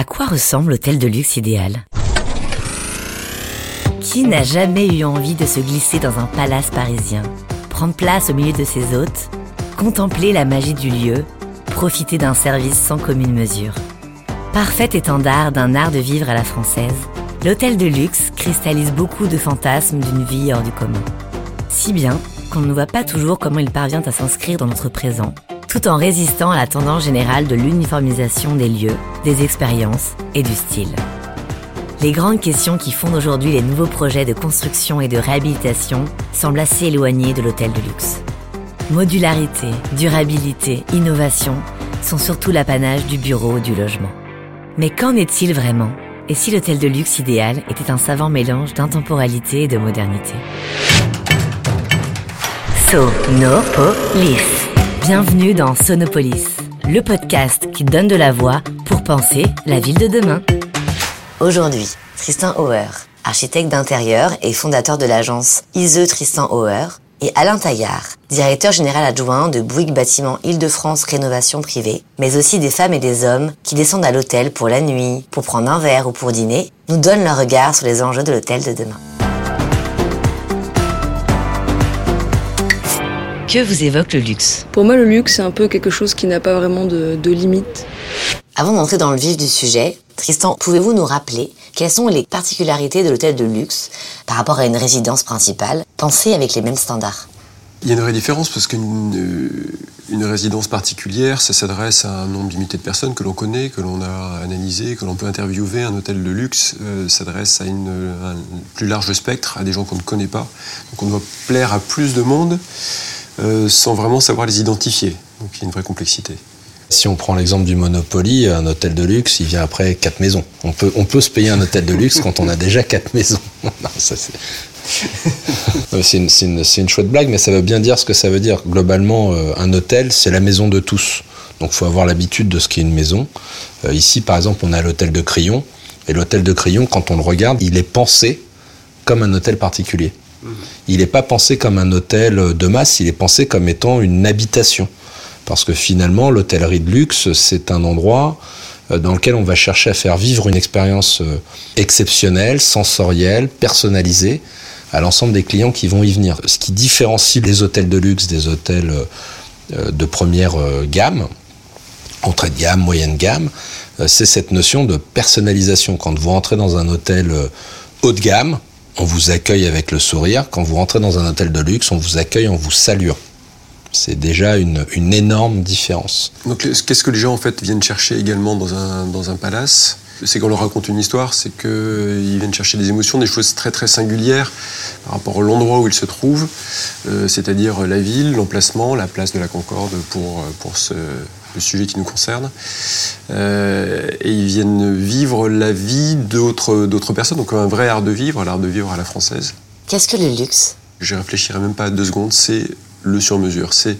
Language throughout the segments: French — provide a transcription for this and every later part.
À quoi ressemble l'hôtel de luxe idéal? Qui n'a jamais eu envie de se glisser dans un palace parisien, prendre place au milieu de ses hôtes, contempler la magie du lieu, profiter d'un service sans commune mesure? Parfait étendard d'un art de vivre à la française, l'hôtel de luxe cristallise beaucoup de fantasmes d'une vie hors du commun. Si bien qu'on ne voit pas toujours comment il parvient à s'inscrire dans notre présent tout en résistant à la tendance générale de l'uniformisation des lieux, des expériences et du style. Les grandes questions qui fondent aujourd'hui les nouveaux projets de construction et de réhabilitation semblent assez éloignées de l'hôtel de luxe. Modularité, durabilité, innovation sont surtout l'apanage du bureau ou du logement. Mais qu'en est-il vraiment? Et si l'hôtel de luxe idéal était un savant mélange d'intemporalité et de modernité? Sonopolis Bienvenue dans Sonopolis, le podcast qui donne de la voix pour penser la ville de demain. Aujourd'hui, Tristan Auer, architecte d'intérieur et fondateur de l'agence ISE Tristan Auer, et Alain Taillard, directeur général adjoint de Bouygues Bâtiment Île-de-France Rénovation Privée, mais aussi des femmes et des hommes qui descendent à l'hôtel pour la nuit, pour prendre un verre ou pour dîner, nous donnent leur regard sur les enjeux de l'hôtel de demain. Que vous évoque le luxe Pour moi, le luxe, c'est un peu quelque chose qui n'a pas vraiment de, de limite. Avant d'entrer dans le vif du sujet, Tristan, pouvez-vous nous rappeler quelles sont les particularités de l'hôtel de luxe par rapport à une résidence principale, pensée avec les mêmes standards? Il y a une vraie différence parce qu'une euh, une résidence particulière, ça s'adresse à un nombre limité de personnes que l'on connaît, que l'on a analysé, que l'on peut interviewer. Un hôtel de luxe euh, s'adresse à une, un plus large spectre, à des gens qu'on ne connaît pas. Donc on doit plaire à plus de monde. Euh, sans vraiment savoir les identifier. Donc il y a une vraie complexité. Si on prend l'exemple du Monopoly, un hôtel de luxe, il vient après quatre maisons. On peut, on peut se payer un hôtel de luxe quand on a déjà quatre maisons. c'est... une, une, une, chouette blague, mais ça veut bien dire ce que ça veut dire. Globalement, euh, un hôtel, c'est la maison de tous. Donc il faut avoir l'habitude de ce qu'est une maison. Euh, ici, par exemple, on a l'hôtel de Crillon. Et l'hôtel de Crillon, quand on le regarde, il est pensé comme un hôtel particulier. Il n'est pas pensé comme un hôtel de masse, il est pensé comme étant une habitation. Parce que finalement, l'hôtellerie de luxe, c'est un endroit euh, dans lequel on va chercher à faire vivre une expérience euh, exceptionnelle, sensorielle, personnalisée à l'ensemble des clients qui vont y venir. Ce qui différencie les hôtels de luxe des hôtels euh, de première gamme, entrée de gamme, moyenne gamme, c'est cette notion de personnalisation. Quand vous rentrez dans un hôtel haut de gamme, on vous accueille avec le sourire. Quand vous rentrez dans un hôtel de luxe, on vous accueille en vous saluant. C'est déjà une, énorme différence. Donc, qu'est-ce que les gens en fait viennent chercher également dans un, dans un palace? C'est qu'on leur raconte une histoire, c'est qu'ils viennent chercher des émotions, des choses très très singulières par rapport à l'endroit où ils se trouvent, euh, c'est-à-dire la ville, l'emplacement, la place de la Concorde pour, pour ce, le sujet qui nous concerne. Euh, et ils viennent vivre la vie d'autres, d'autres personnes, donc un vrai art de vivre, l'art de vivre à la française. Qu'est-ce que le luxe? Je réfléchirai même pas deux secondes, c'est le sur-mesure. C'est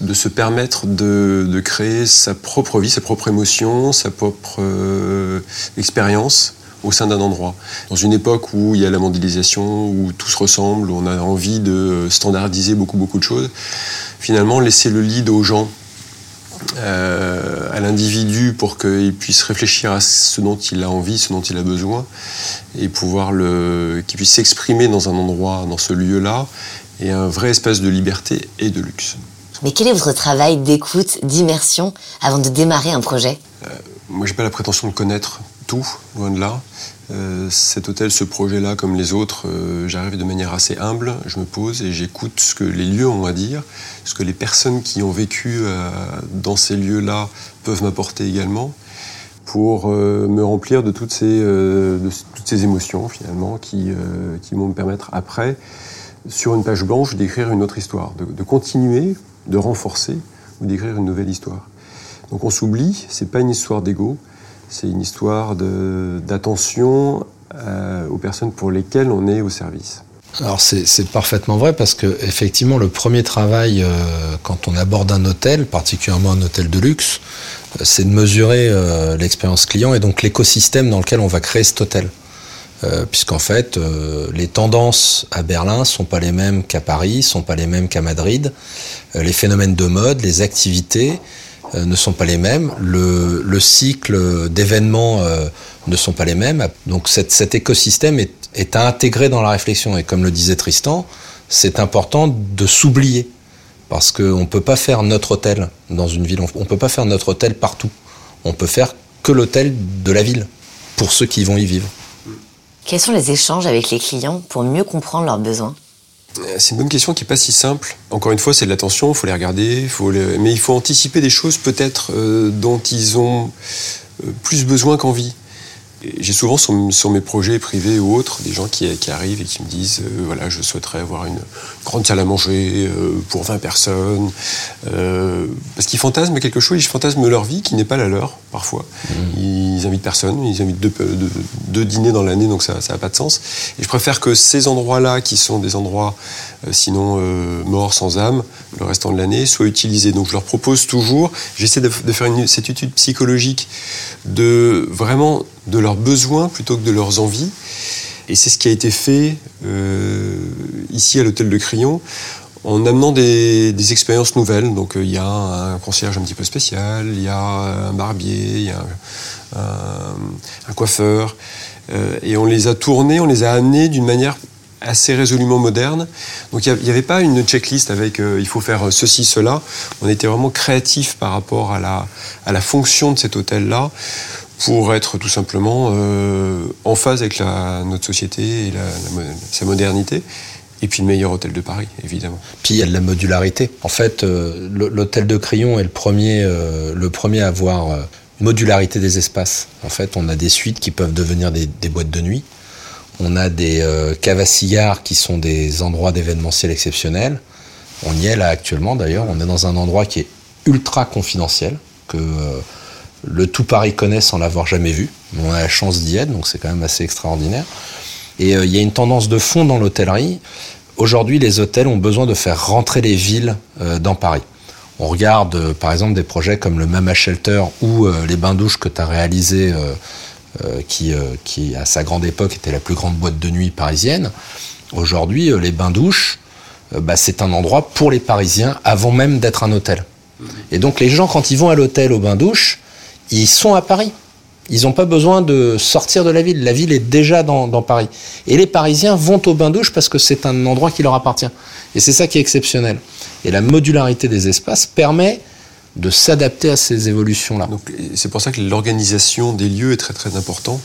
de se permettre de, de, créer sa propre vie, sa propre émotion, sa propre euh, expérience au sein d'un endroit. Dans une époque où il y a la mondialisation, où tout se ressemble, où on a envie de standardiser beaucoup beaucoup de choses, finalement laisser le lead aux gens à l'individu pour qu'il puisse réfléchir à ce dont il a envie, ce dont il a besoin, et pouvoir le, qu'il puisse s'exprimer dans un endroit, dans ce lieu-là, et un vrai espace de liberté et de luxe. Mais quel est votre travail d'écoute, d'immersion avant de démarrer un projet? Euh, Moi, j'ai pas la prétention de connaître tout, loin de là. Euh, cet hôtel, ce projet-là, comme les autres, euh, j'arrive de manière assez humble, je me pose et j'écoute ce que les lieux ont à dire, ce que les personnes qui ont vécu euh, dans ces lieux-là peuvent m'apporter également, pour me remplir de toutes, ces, émotions, finalement, qui, qui vont me permettre après, sur une page blanche, d'écrire une autre histoire, de, de continuer, de renforcer ou d'écrire une nouvelle histoire. Donc on s'oublie, c'est pas une histoire d'ego, c'est une histoire d'attention euh, aux personnes pour lesquelles on est au service. Alors c'est parfaitement vrai parce que effectivement le premier travail euh, quand on aborde un hôtel, particulièrement un hôtel de luxe, euh, c'est de mesurer l'expérience client et donc l'écosystème dans lequel on va créer cet hôtel. Puisqu'en fait les tendances à Berlin sont pas les mêmes qu'à Paris, sont pas les mêmes qu'à Madrid. les phénomènes de mode, les activités ne sont pas les mêmes, le, le cycle d'événements ne sont pas les mêmes. Donc cet, cet écosystème est, est, à intégrer dans la réflexion. Et comme le disait Tristan, c'est important de s'oublier. Parce qu'on ne peut pas faire notre hôtel dans une ville, on ne peut pas faire notre hôtel partout. On peut faire que l'hôtel de la ville, pour ceux qui vont y vivre. Quels sont les échanges avec les clients pour mieux comprendre leurs besoins? C'est une bonne question qui n'est pas si simple. Encore une fois, c'est de l'attention, il faut les regarder, faut mais il faut anticiper des choses peut-être euh, dont ils ont euh, plus besoin qu'envie. J'ai souvent sur, mes projets privés ou autres des gens qui, arrivent et qui me disent euh, voilà, je souhaiterais avoir une grande salle à manger euh, pour 20 personnes. Euh, parce qu'ils fantasment quelque chose, ils fantasment leur vie qui n'est pas la leur, parfois. Mmh. Ils invitent personne, ils invitent deux, dîners dans l'année, donc ça n'a pas de sens. Et je préfère que ces endroits-là, qui sont des endroits sinon morts, sans âme, le restant de l'année, soient utilisés. Donc je leur propose toujours, j'essaie de, faire une, cette étude psychologique de vraiment de leurs besoins plutôt que de leurs envies. Et c'est ce qui a été fait euh, ici à l'hôtel de Crillon en amenant des, expériences nouvelles. Donc euh, il y a un concierge un petit peu spécial, il y a un barbier, il y a un, coiffeur. Euh, et on les a tournés, on les a amenés d'une manière assez résolument moderne. Donc il n'y avait pas une checklist avec il faut faire ceci, cela. On était vraiment créatif par rapport à la, à la fonction de cet hôtel-là pour être tout simplement euh, en phase avec la, notre société et sa modernité. Et puis le meilleur hôtel de Paris, évidemment. Puis il y a de la modularité. En fait, euh, l'hôtel de Crillon est le premier, euh, le premier à avoir modularité des espaces. En fait, on a des suites qui peuvent devenir des, boîtes de nuit. On a des caves à cigares qui sont des endroits d'événementiel exceptionnels. On y est là actuellement d'ailleurs. On est dans un endroit qui est ultra confidentiel, le tout Paris connaît sans l'avoir jamais vu. On a la chance d'y être, donc c'est quand même assez extraordinaire. Et euh, il y a une tendance de fond dans l'hôtellerie. Aujourd'hui, les hôtels ont besoin de faire rentrer les villes euh, dans Paris. On regarde euh, par exemple des projets comme le Mama Shelter ou les bains-douches que tu as réalisé, qui, à sa grande époque était la plus grande boîte de nuit parisienne. Aujourd'hui, les bains-douches, bah, c'est un endroit pour les Parisiens avant même d'être un hôtel. Et donc les gens, quand ils vont à l'hôtel au bain-douche, ils sont à Paris. Ils n'ont pas besoin de sortir de la ville. La ville est déjà dans, Paris. Et les Parisiens vont au bain-douche parce que c'est un endroit qui leur appartient. Et c'est ça qui est exceptionnel. Et la modularité des espaces permet de s'adapter à ces évolutions-là. C'est pour ça que l'organisation des lieux est très très important.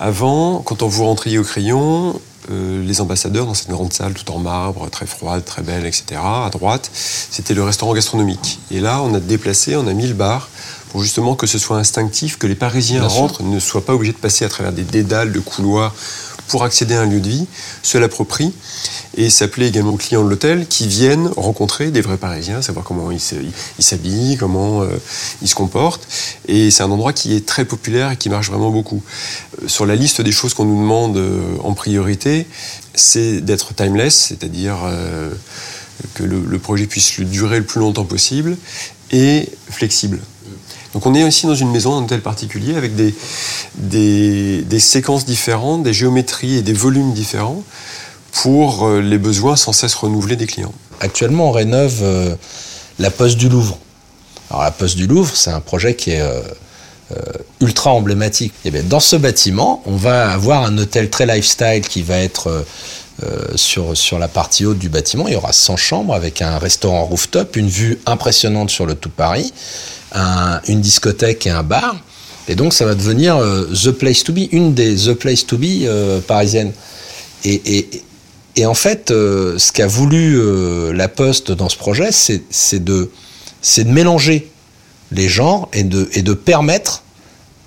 Avant, quand on vous rentriez au crayon, euh, les ambassadeurs dans cette grande salle tout en marbre, très froide, très belle, etc. À droite, c'était le restaurant gastronomique. Et là, on a déplacé, on a mis le bar pour justement que ce soit instinctif, que les Parisiens rentrent, ne soient pas obligés de passer à travers des dédales de couloirs pour accéder à un lieu de vie, se l'approprient et s'appeler également aux clients de l'hôtel qui viennent rencontrer des vrais Parisiens, savoir comment ils s'habillent, comment euh, ils se comportent. Et c'est un endroit qui est très populaire et qui marche vraiment beaucoup. Euh, sur la liste des choses qu'on nous demande euh, en priorité, c'est d'être timeless, c'est-à-dire que le, le projet puisse durer le plus longtemps possible et flexible. Donc on est aussi dans une maison, un hôtel particulier, avec des, séquences différentes, des géométries et des volumes différents pour euh, les besoins sans cesse renouvelés des clients. Actuellement, on rénove euh, la Poste du Louvre. Alors la Poste du Louvre, c'est un projet qui est euh, ultra emblématique. Et bien, dans ce bâtiment, on va avoir un hôtel très lifestyle qui va être sur, sur la partie haute du bâtiment. Il y aura 100 chambres avec un restaurant rooftop, une vue impressionnante sur le tout Paris une discothèque et un bar. Et donc, ça va devenir euh, The Place to Be, une des The Place to Be euh, parisiennes. Et, et, en fait, euh, ce qu'a voulu la Poste dans ce projet, c'est de, de mélanger les genres et de, et de permettre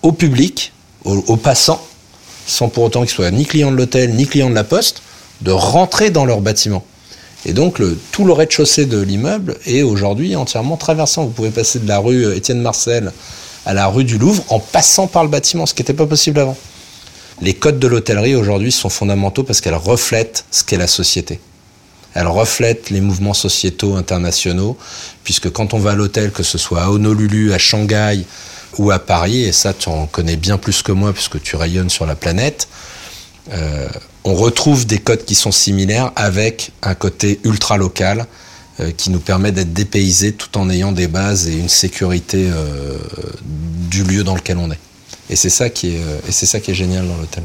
au public, aux, passants, sans pour autant qu'ils soient ni clients de l'hôtel, ni clients de la Poste, de rentrer dans leur bâtiment. Et donc tout le rez-de-chaussée de l'immeuble est aujourd'hui entièrement traversant. Vous pouvez passer de la rue euh, Étienne Marcel à la rue du Louvre en passant par le bâtiment, ce qui n'était pas possible avant. Les codes de l'hôtellerie aujourd'hui sont fondamentaux parce qu'elles reflètent ce qu'est la société. Elles reflètent les mouvements sociétaux internationaux, puisque quand on va à l'hôtel, que ce soit à Honolulu, à Shanghai ou à Paris, et ça tu en connais bien plus que moi puisque tu rayonnes sur la planète, euh, on retrouve des codes qui sont similaires avec un côté ultra local, euh, qui nous permet d'être dépaysés tout en ayant des bases et une sécurité euh, du lieu dans lequel on est. Et c'est ça qui est, et c'est ça qui est génial dans l'hôtel.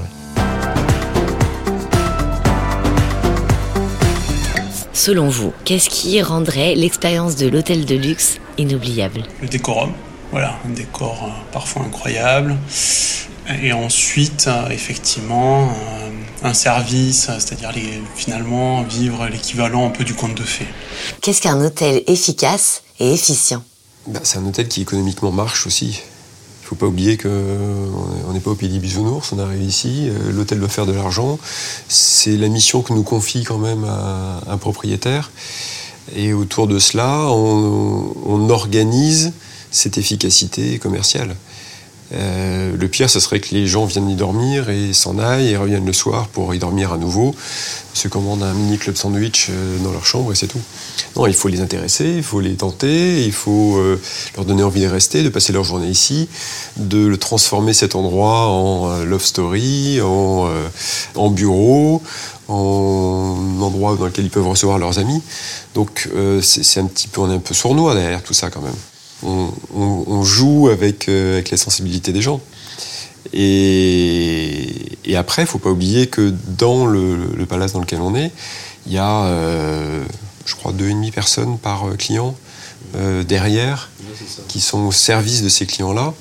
Selon vous, qu'est-ce qui rendrait l'expérience de l'hôtel de luxe inoubliable? Le décorum, voilà, un décor parfois incroyable. Et ensuite, effectivement, un service, c'est-à-dire finalement vivre l'équivalent un peu du conte de fées. Qu'est-ce qu'un hôtel efficace et efficient? Bah, C'est un hôtel qui économiquement marche aussi. Il ne faut pas oublier qu'on n'est pas au pays des bisounours, on arrive ici, euh, l'hôtel doit faire de l'argent. C'est la mission que nous confie quand même un propriétaire. Et autour de cela, on organise cette efficacité commerciale. Euh, le pire, ce serait que les gens viennent y dormir et s'en aillent et reviennent le soir pour y dormir à nouveau, se commandent un mini club sandwich euh, dans leur chambre et c'est tout. Non, il faut les intéresser, il faut les tenter, il faut euh, leur donner envie de rester, de passer leur journée ici, de le transformer cet endroit en love story, en, en bureau, en endroit dans lequel ils peuvent recevoir leurs amis. Donc c'est un petit peu, on est un peu sournois derrière tout ça quand même on, joue avec, euh, avec la sensibilité des gens. Et, après, il ne faut pas oublier que dans le, palace dans lequel on est, il y a, euh, je crois, deux et demi personnes par euh, client derrière qui sont au service de ces clients-là.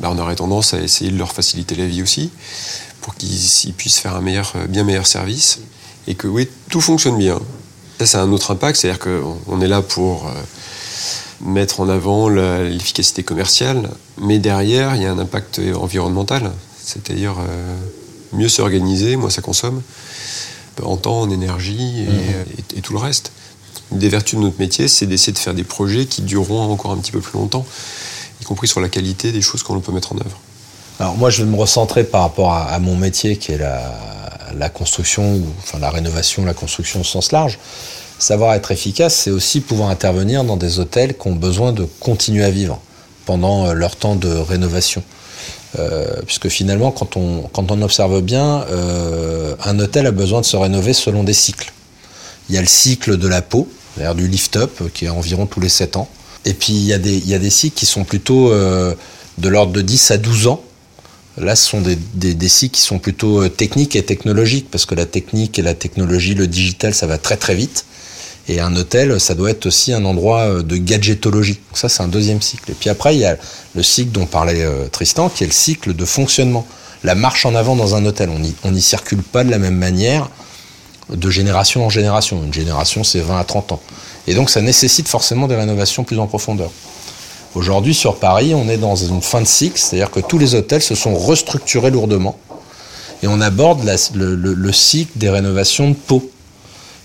Bah, on aurait tendance à essayer de leur faciliter la vie aussi pour qu'ils puissent faire un meilleur, bien meilleur service et que oui, tout fonctionne bien. Ça, c'est un autre impact, c'est-à-dire qu'on est là pour mettre en avant l'efficacité commerciale, mais derrière, il y a un impact environnemental, c'est-à-dire euh, mieux s'organiser, moins ça consomme, en temps, en énergie et, tout le reste. Une des vertus de notre métier, c'est d'essayer de faire des projets qui dureront encore un petit peu plus longtemps, y compris sur la qualité des choses qu'on peut mettre en œuvre. Alors moi, je vais me recentrer par rapport à, mon métier, qui est la, construction, enfin la rénovation, la construction au sens large. Savoir être efficace, c'est aussi pouvoir intervenir dans des hôtels qui ont besoin de continuer à vivre pendant euh, leur temps de rénovation. Euh, puisque finalement, quand on, quand on observe bien, euh, un hôtel a besoin de se rénover selon des cycles. Il y a le cycle de la peau, c'est-à-dire du lift-up, qui est environ tous les 7 ans. Et puis il y a des, il y a des cycles qui sont plutôt de l'ordre de 10 à 12 ans. Là, ce sont des, des, des, cycles qui sont plutôt techniques et technologiques, parce que la technique et la technologie, le digital, ça va très très vite. Et un hôtel, ça doit être aussi un endroit euh, de gadgetologie. ça, c'est un deuxième cycle. Et puis après, il y a le cycle dont parlait euh, Tristan, qui est le cycle de fonctionnement. La marche en avant dans un hôtel. On n'y circule pas de la même manière de génération en génération. Une génération, c'est 20 à 30 ans. Et donc, ça nécessite forcément des rénovations plus en profondeur. Aujourd'hui, sur Paris, on est dans une fin de cycle, c'est-à-dire que tous les hôtels se sont restructurés lourdement. Et on aborde le, le cycle des rénovations de peau.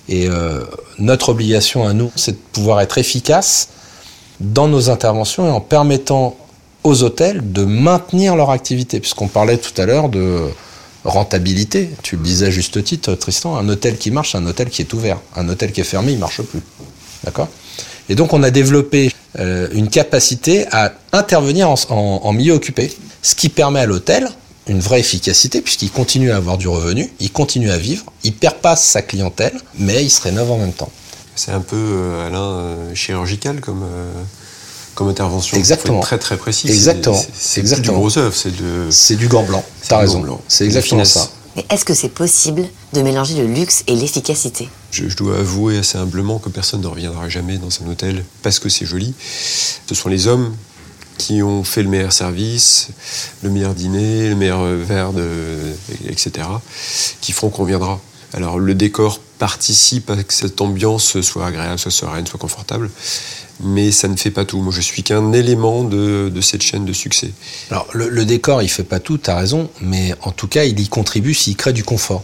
Et euh, notre obligation à nous, c'est de pouvoir être efficace dans nos interventions et en permettant aux hôtels de maintenir leur activité, puisqu'on parlait tout à l'heure de rentabilité. Tu le disais à juste titre, Tristan, un hôtel qui marche, un hôtel qui est ouvert. Un hôtel qui est fermé, il marche plus. D'accord? Et donc on a développé euh, une capacité à intervenir en, en milieu occupé, ce qui permet à l'hôtel une vraie efficacité puisqu'il continue à avoir du revenu, il continue à vivre, il perd pas sa clientèle, mais il se rénove en même temps. C'est un peu, euh, Alain, euh, chirurgical comme, euh, comme intervention. Exactement. très très précis. Exactement. C'est du gros œuf, c'est de... C'est du gant blanc, t'as raison. C'est exactement ça. Mais est-ce que c'est possible de mélanger le luxe et l'efficacité? Je, je, dois avouer assez humblement que personne ne reviendra jamais dans un hôtel parce que c'est joli. Ce sont les hommes qui ont fait le meilleur service, le meilleur dîner, le meilleur verre, de, etc., qui feront qu'on viendra. Alors le décor participe à que cette ambiance soit agréable, soit sereine, soit confortable, mais ça ne fait pas tout. Moi, je suis qu'un élément de, cette chaîne de succès. Alors le, le décor, il fait pas tout, tu as raison, mais en tout cas, il y contribue s'il crée du confort.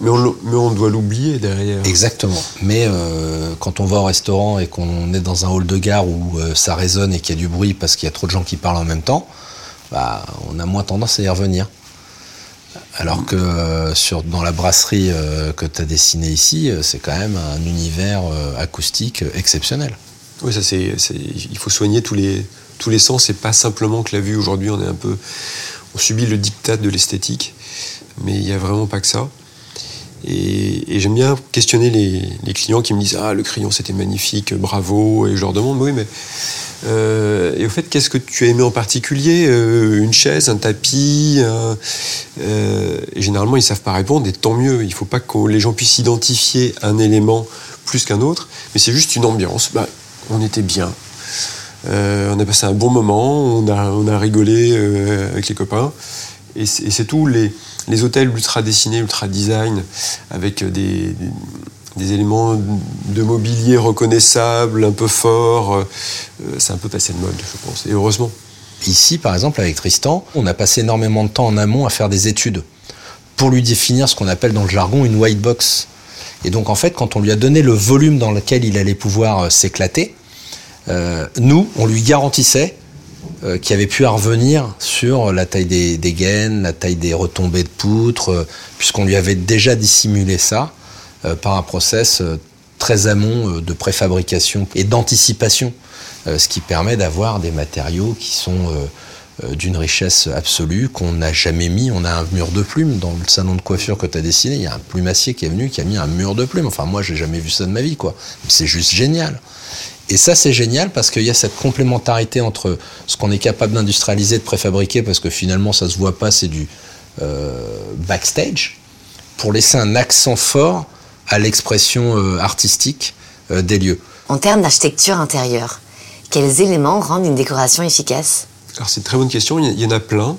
Mais on, doit l'oublier derrière. Exactement. Mais euh, quand on va au restaurant et qu'on est dans un hall de gare où euh, ça résonne et qu'il y a du bruit parce qu'il y a trop de gens qui parlent en même temps, bah, on a moins tendance à y revenir. Alors que euh, sur, dans la brasserie que tu as dessinée ici, c'est quand même un univers acoustique exceptionnel. Oui, ça c'est, il faut soigner tous les, tous les sens et pas simplement que la vue. Aujourd'hui, on est un peu, on subit le diktat de l'esthétique, mais il n'y a vraiment pas que ça. Et, j'aime bien questionner les, clients qui me disent Ah, le crayon c'était magnifique, bravo. Et je leur demande Oui, mais. Euh, et au fait, qu'est-ce que tu as aimé en particulier euh, Une chaise, un tapis euh, Et généralement, ils ne savent pas répondre, et tant mieux. Il ne faut pas que les gens puissent identifier un élément plus qu'un autre, mais c'est juste une ambiance. Bah, on était bien. on a passé un bon moment, on a, on a rigolé avec les copains. Et c'est tout. Les, les hôtels ultra dessinés, ultra design, avec des, éléments de mobilier reconnaissables, un peu forts, euh, c'est un peu passé de mode, je pense. Et heureusement. Ici, par exemple, avec Tristan, on a passé énormément de temps en amont à faire des études pour lui définir ce qu'on appelle dans le jargon une white box. Et donc, en fait, quand on lui a donné le volume dans lequel il allait pouvoir euh, s'éclater, euh, nous, on lui garantissait euh, qui avait pu revenir sur la taille des, gaines, la taille des retombées de poutres, euh, puisqu'on lui avait déjà dissimulé ça euh, par un process très amont de préfabrication et d'anticipation, ce qui permet d'avoir des matériaux qui sont d'une richesse absolue qu'on n'a jamais mis. On a un mur de plumes dans le salon de coiffure que tu as dessiné. Il y a un plumassier qui est venu qui a mis un mur de plumes. Enfin, moi, j'ai jamais vu ça de ma vie, quoi. C'est juste génial. Et ça, c'est génial parce qu'il y a cette complémentarité entre ce qu'on est capable d'industrialiser, de préfabriquer, parce que finalement, ça se voit pas, c'est du euh, backstage, pour laisser un accent fort à l'expression euh, artistique euh, des lieux. En termes d'architecture intérieure, quels éléments rendent une décoration efficace? Alors, c'est une très bonne question. Il y en a plein.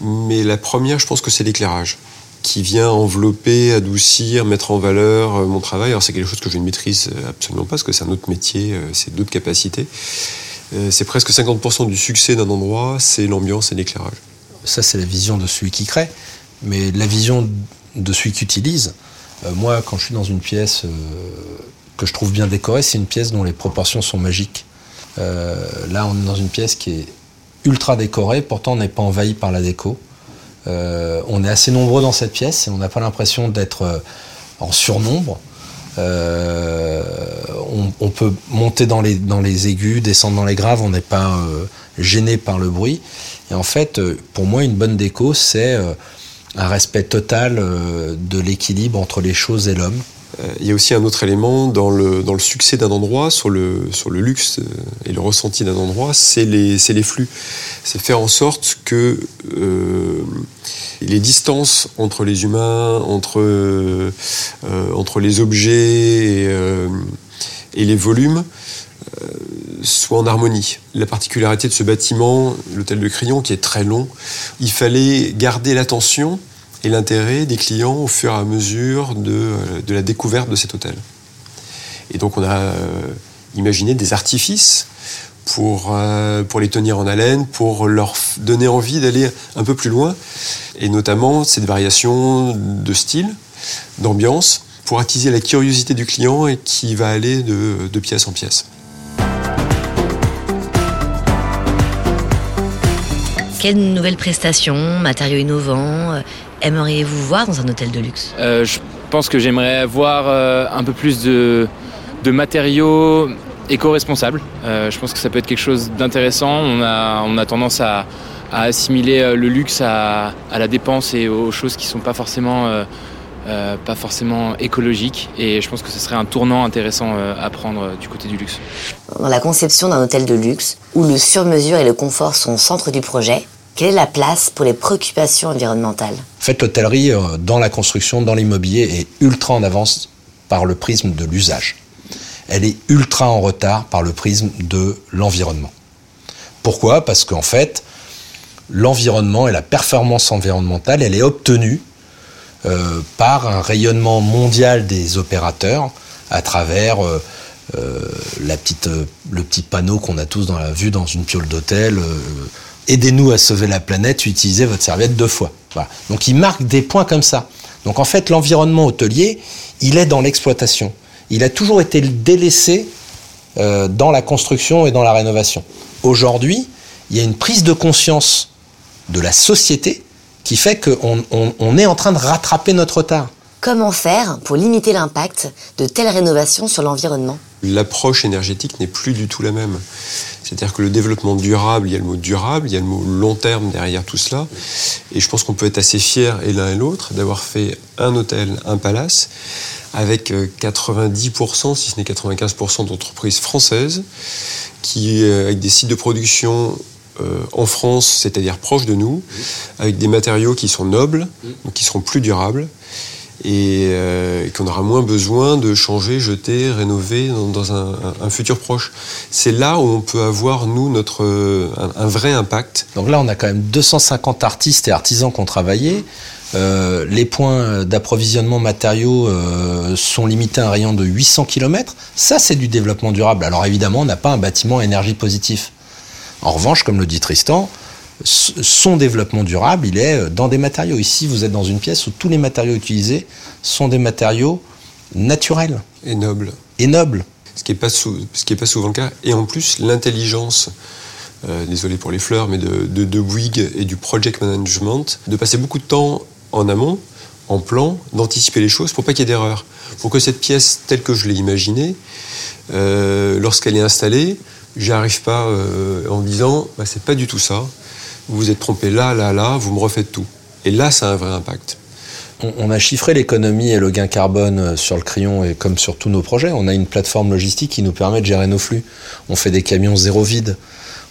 Mais la première, je pense que c'est l'éclairage qui vient envelopper, adoucir, mettre en valeur euh, mon travail. Alors c'est quelque chose que je ne maîtrise euh, absolument pas, parce que c'est un autre métier, euh, c'est d'autres capacités. C'est presque 50% du succès d'un endroit, c'est l'ambiance et l'éclairage. Ça, c'est la vision de celui qui crée. Mais la vision de celui qui utilise, moi, quand je suis dans une pièce que je trouve bien décorée, c'est une pièce dont les proportions sont magiques. là, on est dans une pièce qui est ultra décorée, pourtant on n'est pas envahi par la déco. Euh, on est assez nombreux dans cette pièce et on n'a pas l'impression d'être euh, en surnombre. Euh, on, peut monter dans les, dans les aigus, descendre dans les graves, on n'est pas gêné par le bruit. Et en fait, pour moi, une bonne déco, c'est un respect total de l'équilibre entre les choses et l'homme. Il y a aussi un autre élément dans le, dans le succès d'un endroit, sur le, sur le luxe et le ressenti d'un endroit, c'est les, les flux. C'est faire en sorte que les distances entre les humains, entre, euh, entre les objets et, euh, les volumes euh, soient en harmonie. La particularité de ce bâtiment, l'hôtel de Crillon, qui est très long, il fallait garder l'attention et l'intérêt des clients au fur et à mesure de, de, la découverte de cet hôtel. Et donc on a imaginé des artifices pour, euh, pour les tenir en haleine, pour leur donner envie d'aller un peu plus loin, et notamment cette variation de style, d'ambiance, pour attiser la curiosité du client et qui va aller de, de pièce en pièce. Quelles nouvelles prestations, matériaux innovants euh, aimeriez-vous voir dans un hôtel de luxe? Euh, Je pense que j'aimerais voir un peu plus de, de matériaux éco-responsable. Euh, je pense que ça peut être quelque chose d'intéressant. On a, on a tendance à, assimiler euh, le luxe à, la dépense et aux choses qui ne sont pas forcément, euh, pas forcément écologiques. Et je pense que ce serait un tournant intéressant à prendre du côté du luxe. Dans la conception d'un hôtel de luxe, où le sur-mesure et le confort sont au centre du projet, quelle est la place pour les préoccupations environnementales? En fait, l'hôtellerie, dans la construction, dans l'immobilier, est ultra en avance par le prisme de l'usage elle est ultra en retard par le prisme de l'environnement. Pourquoi? Parce qu'en fait, l'environnement et la performance environnementale, elle est obtenue euh, par un rayonnement mondial des opérateurs à travers euh, euh, la petite, le petit panneau qu'on a tous dans la vue dans une piole d'hôtel. Aidez-nous à sauver la planète, utilisez votre serviette deux fois. Donc il marque des points comme ça. Donc en fait, l'environnement hôtelier, il est dans l'exploitation il a toujours été délaissé euh, dans la construction et dans la rénovation. Aujourd'hui, il y a une prise de conscience de la société qui fait qu'on est en train de rattraper notre retard. Comment faire pour limiter l'impact de telles rénovations sur l'environnement? L'approche énergétique n'est plus du tout la même. C'est-à-dire que le développement durable, il y a le mot durable, il y a le mot long terme derrière tout cela. Et je pense qu'on peut être assez fiers, et l'un et l'autre, d'avoir fait un hôtel, un palace, avec 90%, euh, si ce n'est 95% d'entreprises françaises, qui, euh, avec des sites de production euh, en France, c'est-à-dire proches de nous, avec des matériaux qui sont nobles, qui seront plus durables, et, qu'on aura moins besoin de changer, jeter, rénover dans, un, futur proche. C'est là où on peut avoir, nous, notre, un, vrai impact. Donc là, on a quand même 250 artistes et artisans qui ont travaillé. Euh, les points d'approvisionnement matériaux euh, sont limités à un rayon de 800 km. Ça, c'est du développement durable. Alors évidemment, on n'a pas un bâtiment énergie positif. En revanche, comme le dit Tristan, son développement durable, il est dans des matériaux. Ici, vous êtes dans une pièce où tous les matériaux utilisés sont des matériaux naturels. Et nobles. Et nobles. Ce qui n'est pas, pas, souvent le cas. Et en plus, l'intelligence, euh, désolé pour les fleurs, mais de, de, de Bouygues et du project management, de passer beaucoup de temps en amont, en plan, d'anticiper les choses pour pas qu'il y ait d'erreur. Pour que cette pièce, telle que je l'ai imaginée, euh, lorsqu'elle est installée, j'arrive pas euh, en disant bah, c'est pas du tout ça, vous vous êtes trompé là, là, là, vous me refaites tout. Et là, ça a un vrai impact. On a chiffré l'économie et le gain carbone euh, sur le crayon et comme sur tous nos projets. On a une plateforme logistique qui nous permet de gérer nos flux. On fait des camions zéro vide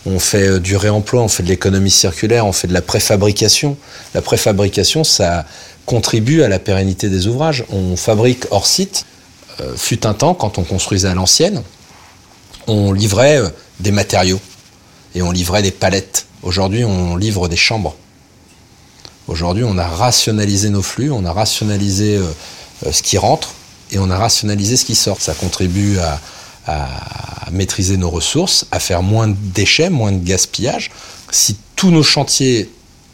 on fait euh, du réemploi, on fait de l'économie circulaire, on fait de la préfabrication. La préfabrication, ça contribue à la pérennité des ouvrages. On fabrique hors site. Euh, fut un temps, quand on construisait à l'ancienne, on livrait des matériaux et on livrait des palettes. Aujourd'hui, on livre des chambres. Aujourd'hui, on a rationalisé nos flux, on a rationalisé ce qui rentre et on a rationalisé ce qui sort. Ça contribue à, à maîtriser nos ressources, à faire moins de déchets, moins de gaspillage. Si tous nos chantiers,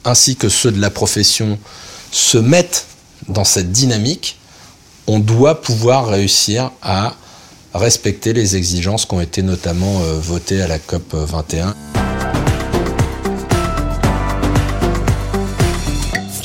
ainsi que ceux de la profession, se mettent dans cette dynamique, on doit pouvoir réussir à respecter les exigences qui ont été notamment euh, votées à la COP 21.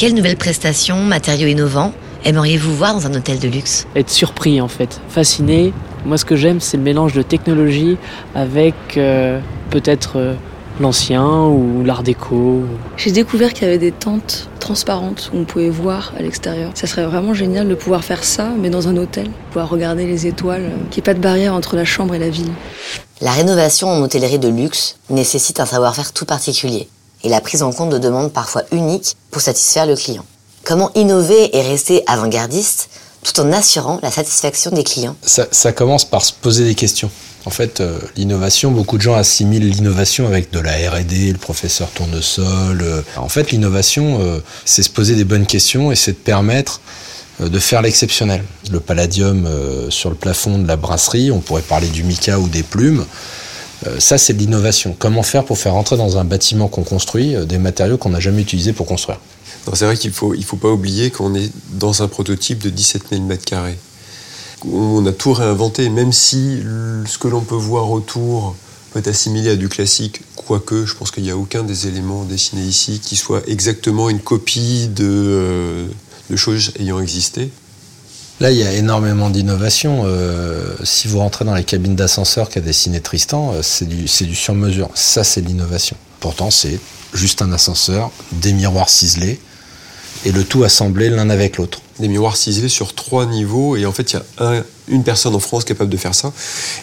Quelles nouvelles prestations, matériaux innovants aimeriez-vous voir dans un hôtel de luxe? Être surpris en fait, fasciné. Moi ce que j'aime c'est le mélange de technologie avec euh, peut-être euh, l'ancien ou l'art déco. J'ai découvert qu'il y avait des tentes transparentes où on pouvait voir à l'extérieur. Ça serait vraiment génial de pouvoir faire ça, mais dans un hôtel, pouvoir regarder les étoiles, euh, qu'il n'y ait pas de barrière entre la chambre et la ville. La rénovation en hôtellerie de luxe nécessite un savoir-faire tout particulier et la prise en compte de demandes parfois uniques pour satisfaire le client. Comment innover et rester avant-gardiste tout en assurant la satisfaction des clients? Ça, commence par se poser des questions. En fait, euh, l'innovation, beaucoup de gens assimilent l'innovation avec de la R&D, le professeur tournesol. Euh. En fait, l'innovation, euh, c'est se poser des bonnes questions et c'est de permettre de faire l'exceptionnel. Le palladium sur le plafond de la brasserie, on pourrait parler du mica ou des plumes. Ça, c'est de l'innovation. Comment faire pour faire entrer dans un bâtiment qu'on construit des matériaux qu'on n'a jamais utilisés pour construire? C'est vrai qu'il ne faut, faut pas oublier qu'on est dans un prototype de 17 000 m2. On a tout réinventé, même si ce que l'on peut voir autour peut être assimilé à du classique, quoique je pense qu'il n'y a aucun des éléments dessinés ici qui soit exactement une copie de, euh, de choses ayant existé. Là, il y a énormément d'innovation. Euh, si vous rentrez dans les cabines d'ascenseur qu'a dessiné Tristan, euh, c'est du, du sur-mesure. Ça, c'est l'innovation. Pourtant, c'est juste un ascenseur, des miroirs ciselés, et le tout assemblé l'un avec l'autre. Des miroirs ciselés sur trois niveaux, et en fait, il y a une personne en France capable de faire ça,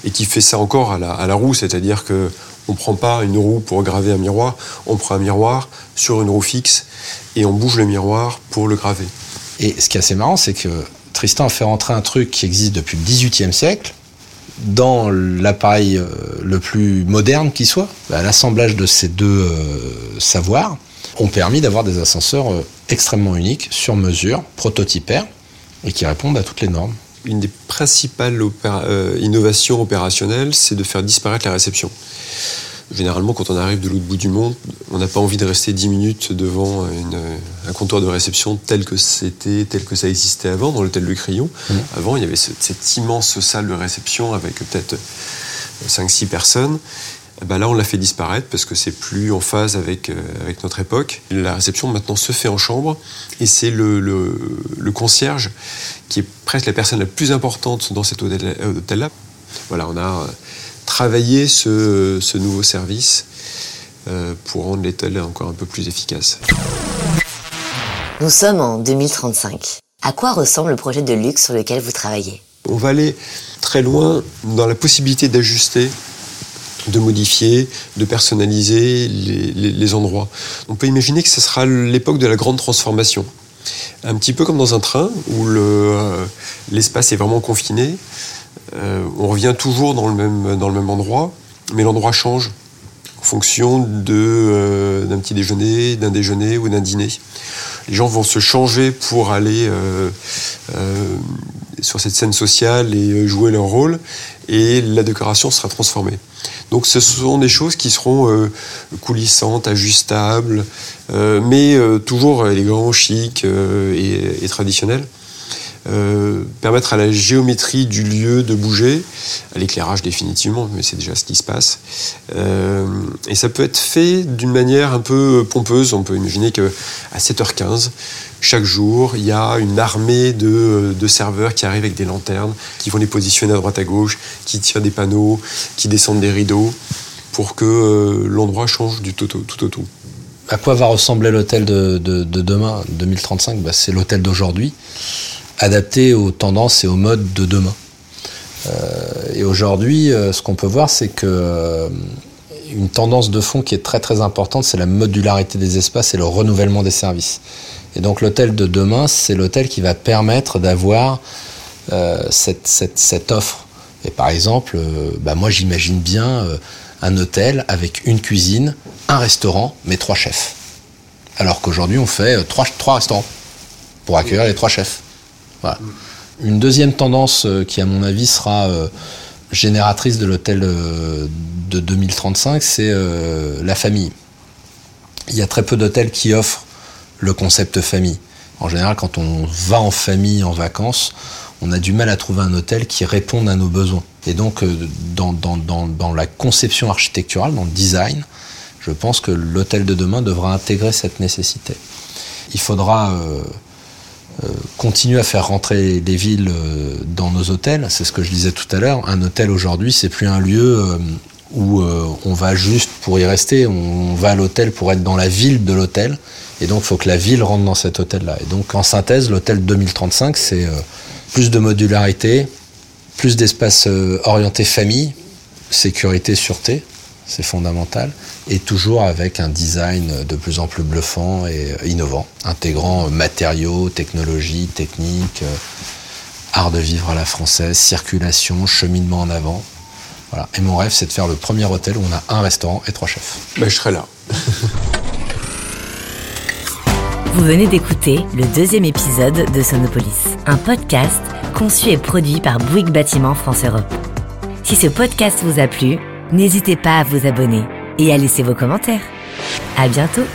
et qui fait ça encore à la, roue, c'est-à-dire que on prend pas une roue pour graver un miroir, on prend un miroir sur une roue fixe, et on bouge le miroir pour le graver. Et ce qui est assez marrant, c'est que Tristan fait rentrer un truc qui existe depuis le XVIIIe siècle, dans l'appareil euh, le plus moderne qui soit, bah, l'assemblage de ces deux euh, savoirs ont permis d'avoir des ascenseurs euh, extrêmement uniques, sur mesure, prototypaires, et qui répondent à toutes les normes. Une des principales innovations opérationnelles, c'est de faire disparaître la réception. Généralement, quand on arrive de l'autre bout du monde, on n'a pas envie de rester 10 minutes devant un comptoir de réception tel que c'était, tel que ça existait avant dans l'hôtel Le Crayon. Mmh. Avant, il y avait cette, cette immense salle de réception avec peut-être 5-6 personnes eh ben là, on l'a fait disparaître parce que c'est plus en phase avec, avec notre époque. La réception maintenant se fait en chambre et c'est le, le, concierge qui est presque la personne la plus importante dans cet hôtel-là. Voilà, on a travaillé ce, ce nouveau service pour rendre l'hôtel encore un peu plus efficace. Nous sommes en 2035. À quoi ressemble le projet de luxe sur lequel vous travaillez? On va aller très loin dans la possibilité d'ajuster de modifier, de personnaliser les, endroits. On peut imaginer que ce sera l'époque de la grande transformation. Un petit peu comme dans un train où euh, l'espace est vraiment confiné. Euh, on revient toujours dans le même, dans le même endroit, mais l'endroit change en fonction euh, d'un petit déjeuner, d'un déjeuner ou d'un dîner les gens vont se changer pour aller euh, sur cette scène sociale et jouer leur rôle, et la décoration sera transformée. Donc ce sont des choses qui seront coulissantes, ajustables, mais toujours élégantes, chic et, et traditionnelles. Euh, permettre à la géométrie du lieu de bouger, à l'éclairage définitivement, mais c'est déjà ce qui se passe. Euh, et ça peut être fait d'une manière un peu pompeuse. On peut imaginer qu'à 7h15, chaque jour, il y a une armée de, serveurs qui arrivent avec des lanternes, qui vont les positionner à droite à gauche, qui tirent des panneaux, qui descendent des rideaux, pour que euh, l'endroit change du tout au tout. À quoi va ressembler l'hôtel de, demain, 2035 bah, C'est l'hôtel d'aujourd'hui adapté aux tendances et aux modes de demain. Euh, et aujourd'hui, euh, ce qu'on peut voir, c'est que euh, une tendance de fond qui est très très importante, c'est la modularité des espaces et le renouvellement des services. Et donc l'hôtel de demain, c'est l'hôtel qui va permettre d'avoir cette, offre. Et par exemple, bah moi j'imagine bien un hôtel avec une cuisine, un restaurant, mais trois chefs. Alors qu'aujourd'hui on fait trois restaurants pour accueillir les trois chefs. Une deuxième tendance euh, qui, à mon avis, sera euh, génératrice de l'hôtel euh, de 2035, c'est la famille. Il y a très peu d'hôtels qui offrent le concept famille. En général, quand on va en famille en vacances, on a du mal à trouver un hôtel qui réponde à nos besoins. Et donc, dans, la conception architecturale, dans le design, je pense que l'hôtel de demain devra intégrer cette nécessité. Il faudra continuer à faire rentrer les villes euh, dans nos hôtels. C'est ce que je disais tout à l'heure. Un hôtel aujourd'hui, c'est plus un lieu euh, où on va juste pour y rester. On va à l'hôtel pour être dans la ville de l'hôtel. Et donc, il faut que la ville rentre dans cet hôtel-là. Et donc, en synthèse, l'hôtel 2035, c'est plus de modularité, plus d'espace orienté famille, sécurité, sûreté c'est fondamental, et toujours avec un design de plus en plus bluffant et innovant, intégrant matériaux, technologies, techniques, euh, art de vivre à la française, circulation, cheminement en avant. Voilà. Et mon rêve, c'est de faire le premier hôtel où on a un restaurant et trois chefs. Ben, je serai là. Vous venez d'écouter le deuxième épisode de Sonopolis, un podcast conçu et produit par Bouygues Bâtiment France Europe. Si ce podcast vous a plu, n'hésitez pas à vous abonner et à laisser vos commentaires. À bientôt!